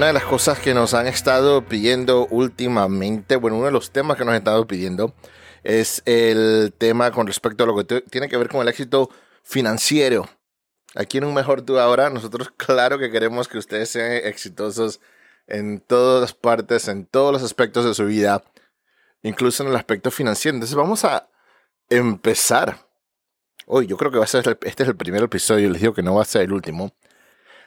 una de las cosas que nos han estado pidiendo últimamente, bueno, uno de los temas que nos han estado pidiendo es el tema con respecto a lo que tiene que ver con el éxito financiero. Aquí en Un Mejor Tú Ahora, nosotros claro que queremos que ustedes sean exitosos en todas partes, en todos los aspectos de su vida, incluso en el aspecto financiero. Entonces vamos a empezar. Hoy yo creo que va a ser, este es el primer episodio, les digo que no va a ser el último,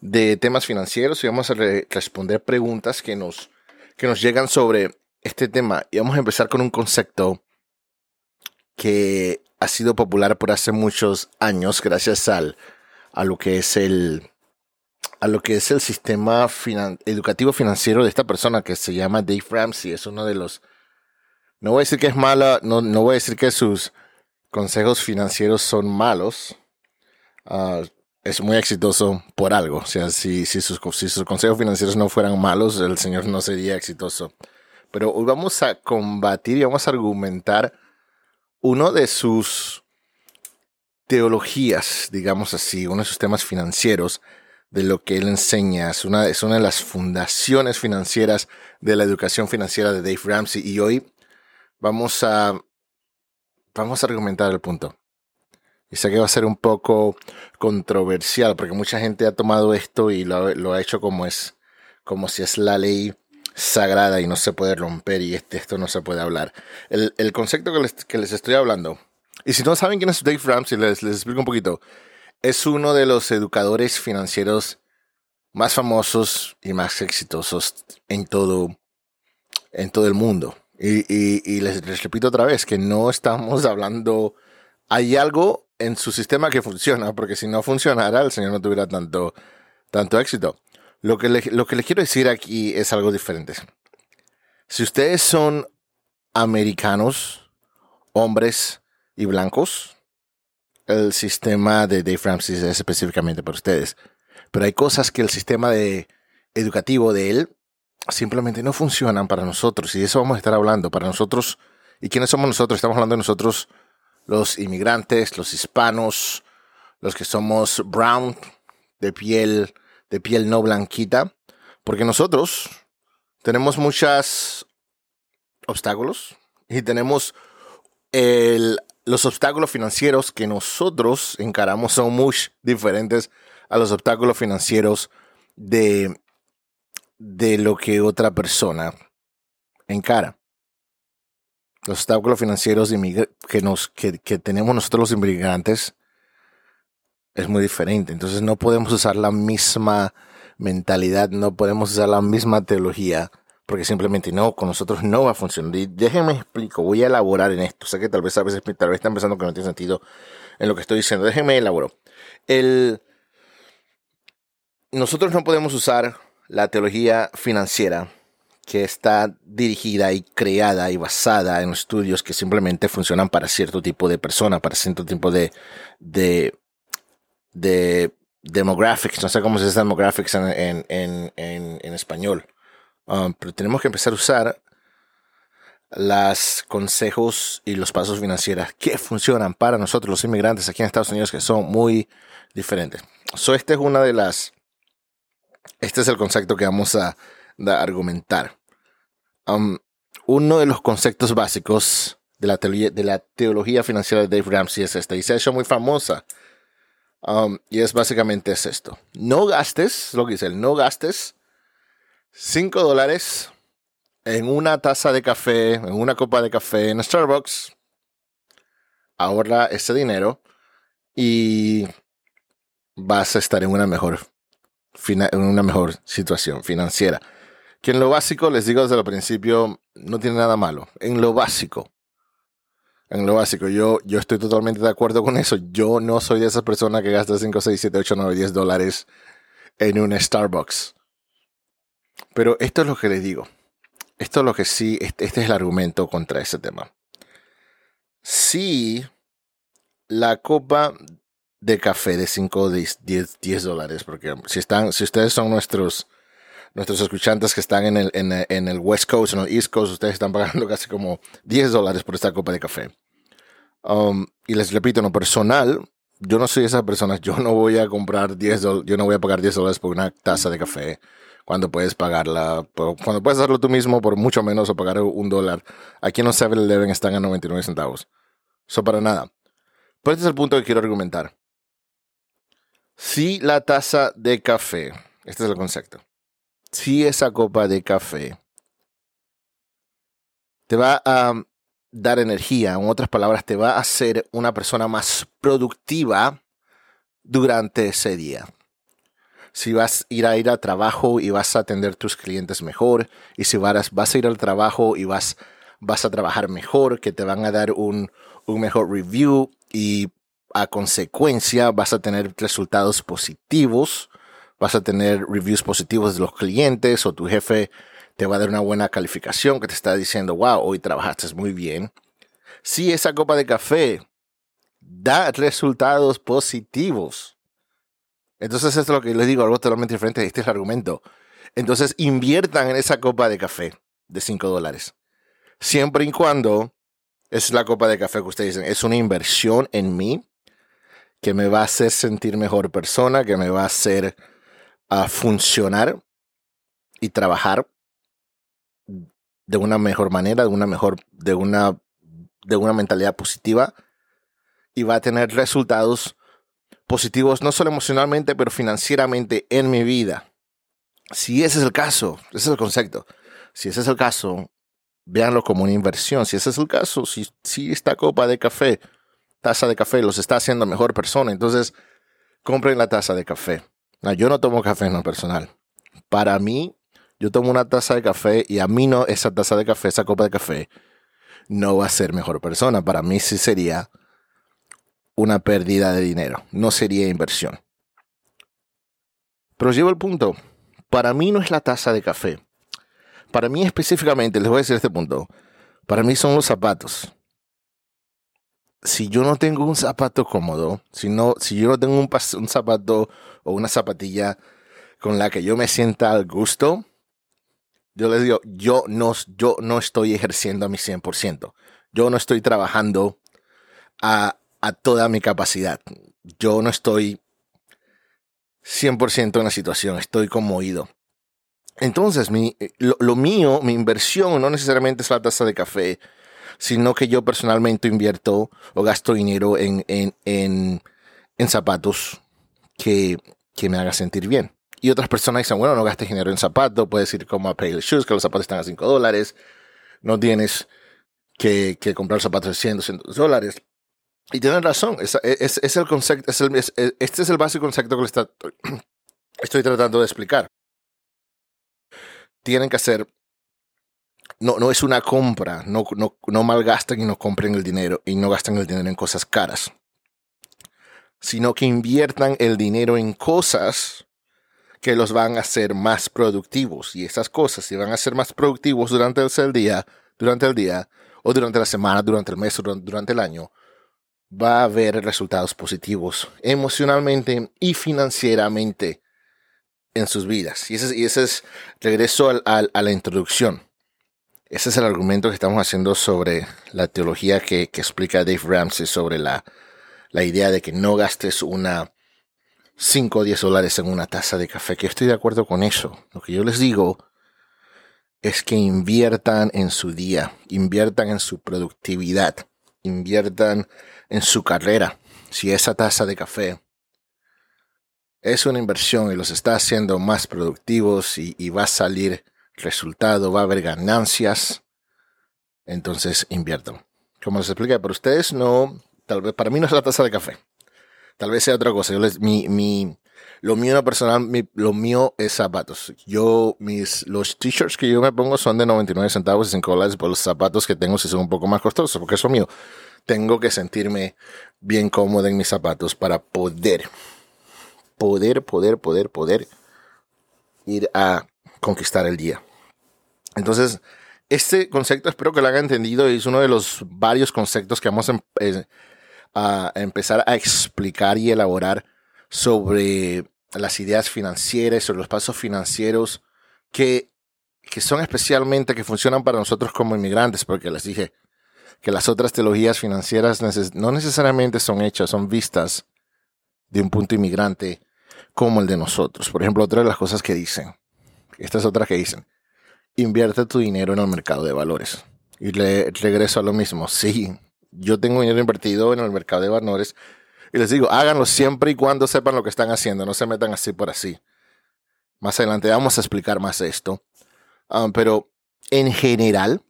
de temas financieros y vamos a responder preguntas que nos, que nos llegan sobre este tema. Y vamos a empezar con un concepto que ha sido popular por hace muchos años gracias al, a lo que es el a lo que es el sistema educativo financiero de esta persona que se llama Dave Ramsey. Es uno de los... No voy a decir que es mala, no, no voy a decir que sus consejos financieros son malos. Ah, es muy exitoso por algo. O sea, si, si, sus, consejos financieros no fueran malos, el señor no sería exitoso. Pero hoy vamos a combatir y vamos a argumentar uno de sus teologías, digamos así, uno de sus temas financieros de lo que él enseña. Es una, es una de las fundaciones financieras de la educación financiera de Dave Ramsey. Y hoy vamos a, vamos a argumentar el punto. Y sé que va a ser un poco controversial porque mucha gente ha tomado esto y lo, ha hecho como es, como si es la ley sagrada y no se puede romper y este, esto no se puede hablar. El, el concepto que les, que les, estoy hablando, y si no saben quién es Dave Ramsey, les, les explico un poquito es uno de los educadores financieros más famosos y más exitosos en todo, en todo el mundo. Y, les, repito otra vez que no estamos hablando, hay algo en su sistema que funciona, porque si no funcionara, el Señor no tuviera tanto, tanto éxito. Lo que, lo que les quiero decir aquí es algo diferente. Si ustedes son americanos, hombres y blancos, el sistema de Dave Ramsey es específicamente para ustedes. Pero hay cosas que el sistema de, educativo de él simplemente no funcionan para nosotros. Y de eso vamos a estar hablando. Para nosotros, ¿y quiénes somos nosotros? Estamos hablando de nosotros, los inmigrantes, los hispanos, los que somos brown, de piel, de piel no blanquita. Porque nosotros tenemos muchos obstáculos y tenemos el los obstáculos financieros que nosotros encaramos son muy diferentes a los obstáculos financieros de, de lo que otra persona encara. Los obstáculos financieros que, nos, que, tenemos nosotros los inmigrantes es muy diferente. Entonces no podemos usar la misma mentalidad, no podemos usar la misma teología porque simplemente no, con nosotros no va a funcionar. Y déjenme explico, voy a elaborar en esto. Sé que tal vez a veces tal vez están pensando que no tiene sentido en lo que estoy diciendo. Déjenme elaborar. El, nosotros no podemos usar la teología financiera que está dirigida y creada y basada en estudios que simplemente funcionan para cierto tipo de persona, para cierto tipo de, de, de demographics, no sé cómo se dice demographics en, en, en, español. Um, pero tenemos que empezar a usar los consejos y los pasos financieros que funcionan para nosotros los inmigrantes aquí en Estados Unidos que son muy diferentes. So, este es una de las, este es el concepto que vamos a, argumentar. Uno de los conceptos básicos de la, teología, financiera de Dave Ramsey es esta y se ha hecho muy famosa. Y es básicamente es esto. No gastes, lo que dice él, no gastes 5 dólares en una taza de café, en una copa de café en Starbucks. Ahorra ese dinero y vas a estar en una mejor situación financiera. Que en lo básico, les digo desde el principio, no tiene nada malo. En lo básico. En lo básico, yo, yo estoy totalmente de acuerdo con eso. Yo no soy de esa persona que gasta 5, 6, 7, 8, 9, 10 dólares en un Starbucks. Pero esto es lo que les digo. Esto es lo que sí, este, este, es el argumento contra ese tema. Si la copa de café de 5 10, 10 dólares, porque si, están, si ustedes son nuestros, nuestros escuchantes que están en el, en, el West Coast, en el East Coast, ustedes están pagando casi como 10 dólares por esta copa de café. Um, y les repito, en lo personal, yo no soy esa persona, yo no voy a comprar 10 yo no voy a pagar 10 dólares por una taza de café cuando puedes pagarla, cuando puedes hacerlo tú mismo por mucho menos o pagar un dólar. Aquí en los 7-Eleven están a 99 centavos. Eso para nada. Pero este es el punto que quiero argumentar. Si la taza de café, este es el concepto, si esa copa de café te va a dar energía, en otras palabras, te va a hacer una persona más productiva durante ese día. Si vas a ir a ir al trabajo y vas a atender tus clientes mejor, y si vas, vas a ir al trabajo y vas, vas a trabajar mejor, que te van a dar un, un mejor review y a consecuencia vas a tener resultados positivos, vas a tener reviews positivos de los clientes o tu jefe te va a dar una buena calificación que te está diciendo, wow, hoy trabajaste muy bien. Si esa copa de café da resultados positivos, entonces esto es lo que les digo, algo totalmente diferente, este es el argumento. Entonces inviertan en esa copa de café de 5 dólares. Siempre y cuando es la copa de café que ustedes dicen, es una inversión en mí que me va a hacer sentir mejor persona, que me va a hacer a funcionar y trabajar de una mejor manera, de una mejor, de una, de una mentalidad positiva y va a tener resultados positivos no solo emocionalmente, pero financieramente en mi vida. Si ese es el caso, ese es el concepto. Si ese es el caso, véanlo como una inversión. Si ese es el caso, si, si esta copa de café, taza de café, los está haciendo mejor persona, entonces compren la taza de café. Yo no tomo café en lo personal. Para mí, yo tomo una taza de café y a mí no, esa taza de café, esa copa de café, no va a ser mejor persona. Para mí sí sería una pérdida de dinero, no sería inversión. Pero llevo el punto. Para mí no es la taza de café. Para mí específicamente, les voy a decir este punto. Para mí son los zapatos. Si yo no tengo un zapato cómodo, si, no, si yo no tengo un, un zapato o una zapatilla con la que yo me sienta al gusto, yo les digo, yo no, yo no estoy ejerciendo a mi 100%. Yo no estoy trabajando a, toda mi capacidad. Yo no estoy 100% en la situación. Estoy conmovido. Entonces, mi, lo, mío, mi inversión no necesariamente es la taza de café, sino que yo personalmente invierto o gasto dinero en, en, en zapatos que, que me haga sentir bien. Y otras personas dicen, bueno, no gastes dinero en zapatos, puedes ir como a Pale Shoes, que los zapatos están a 5 dólares, no tienes que, que comprar zapatos de 100, 200 dólares. Y tienen razón, es, es, es el concepto, es el, este es el básico concepto que está, estoy tratando de explicar. Tienen que hacer, no, no es una compra, no, no, no malgasten y no compren el dinero y no gasten el dinero en cosas caras, sino que inviertan el dinero en cosas que los van a hacer más productivos. Y esas cosas, si van a ser más productivos durante el día, durante el día, o durante la semana, durante el mes, durante el año, va a haber resultados positivos emocionalmente y financieramente en sus vidas. Y ese, y ese es, regreso a la introducción. Ese es el argumento que estamos haciendo sobre la teología que, que explica Dave Ramsey sobre la, la idea de que no gastes una 5 o 10 dólares en una taza de café, que estoy de acuerdo con eso. Lo que yo les digo es que inviertan en su día, inviertan en su productividad, inviertan en su carrera. Si esa taza de café es una inversión y los está haciendo más productivos y, va a salir resultado, va a haber ganancias, entonces inviertan. Como les expliqué, para ustedes no, tal vez para mí no es la taza de café. Tal vez sea otra cosa. Yo les, mi, mi, lo mío personal, mi, lo mío es zapatos. Yo, mis, los t-shirts que yo me pongo son de 99 centavos y 5 dólares, por los zapatos que tengo si son un poco más costosos, porque eso mío. Tengo que sentirme bien cómodo en mis zapatos para poder, poder, poder, poder, poder ir a conquistar el día. Entonces, este concepto espero que lo hagan entendido es uno de los varios conceptos que vamos a, eh, a empezar a explicar y elaborar sobre las ideas financieras, sobre los pasos financieros que, que son especialmente, que funcionan para nosotros como inmigrantes, porque les dije que las otras teologías financieras no necesariamente son hechas, son vistas de un punto inmigrante como el de nosotros. Por ejemplo, otra de las cosas que dicen, Esta es otra que dicen. Invierte tu dinero en el mercado de valores. Y le regreso a lo mismo. Sí, yo tengo dinero invertido en el mercado de valores. Y les digo, háganlo siempre y cuando sepan lo que están haciendo. No se metan así por así. Más adelante vamos a explicar más esto. Ah, pero en general,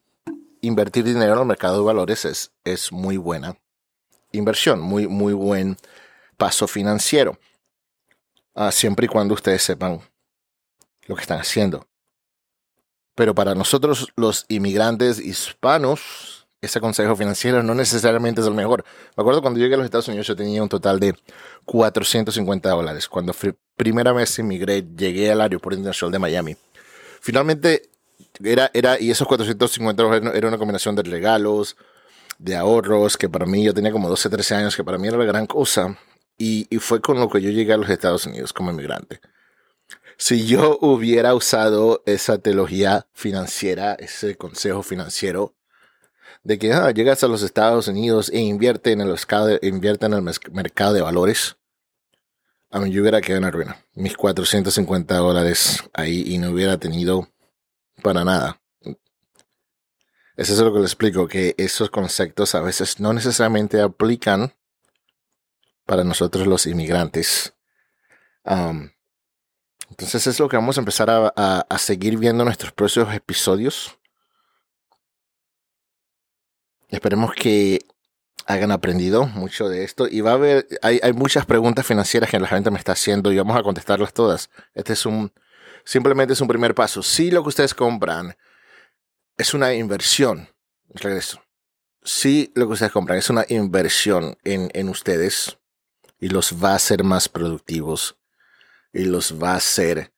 invertir dinero en el mercado de valores es, es muy buena inversión, muy, muy buen paso financiero. Ah, siempre y cuando ustedes sepan lo que están haciendo. Pero para nosotros los inmigrantes hispanos, ese consejo financiero no necesariamente es el mejor. Me acuerdo cuando llegué a los Estados Unidos yo tenía un total de 450 dólares. Cuando primera vez inmigré, llegué al aeropuerto internacional de Miami. Finalmente, era, era, y esos 450 dólares era una combinación de regalos, de ahorros, que para mí yo tenía como 12, 13 años, que para mí era la gran cosa. Y, y fue con lo que yo llegué a los Estados Unidos como inmigrante. Si yo hubiera usado esa teología financiera, ese consejo financiero, de que ah, llegas a los Estados Unidos e invierte en el mercado, invierte en el mercado de valores, a mí yo hubiera quedado en la ruina. Mis 450 dólares ahí y no hubiera tenido para nada. Eso es lo que le explico, que esos conceptos a veces no necesariamente aplican para nosotros los inmigrantes. entonces es lo que vamos a empezar a, a, seguir viendo en nuestros próximos episodios. Esperemos que hayan aprendido mucho de esto. Y va a haber, hay, hay, muchas preguntas financieras que la gente me está haciendo y vamos a contestarlas todas. Este es un, simplemente es un primer paso. Si lo que ustedes compran es una inversión. Regreso. Si lo que ustedes compran es una inversión en, en ustedes y los va a hacer más productivos y los va a hacer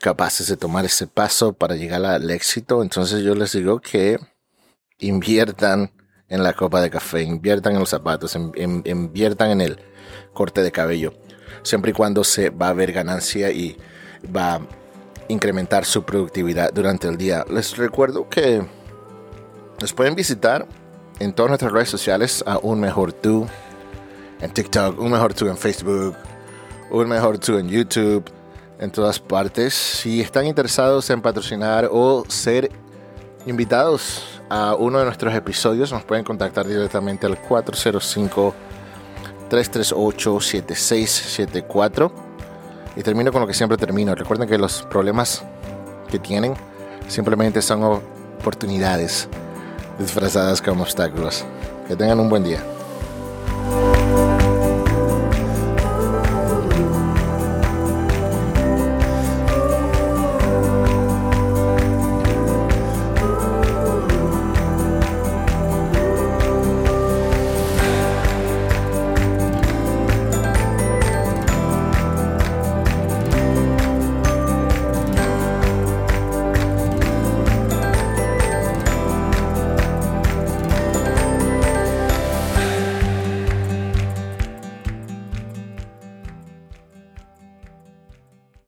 capaces de tomar ese paso para llegar al éxito, entonces yo les digo que inviertan en la copa de café, inviertan en los zapatos, inviertan en el corte de cabello, siempre y cuando se va a ver ganancia y va incrementar su productividad durante el día. Les recuerdo que nos pueden visitar en todas nuestras redes sociales a Un Mejor Tú, en TikTok, Un Mejor Tú en Facebook, Un Mejor Tú en YouTube, en todas partes. Si están interesados en patrocinar o ser invitados a uno de nuestros episodios, nos pueden contactar directamente al 405 338 7674 y termino con lo que siempre termino. Recuerden que los problemas que tienen simplemente son oportunidades disfrazadas como obstáculos. Que tengan un buen día.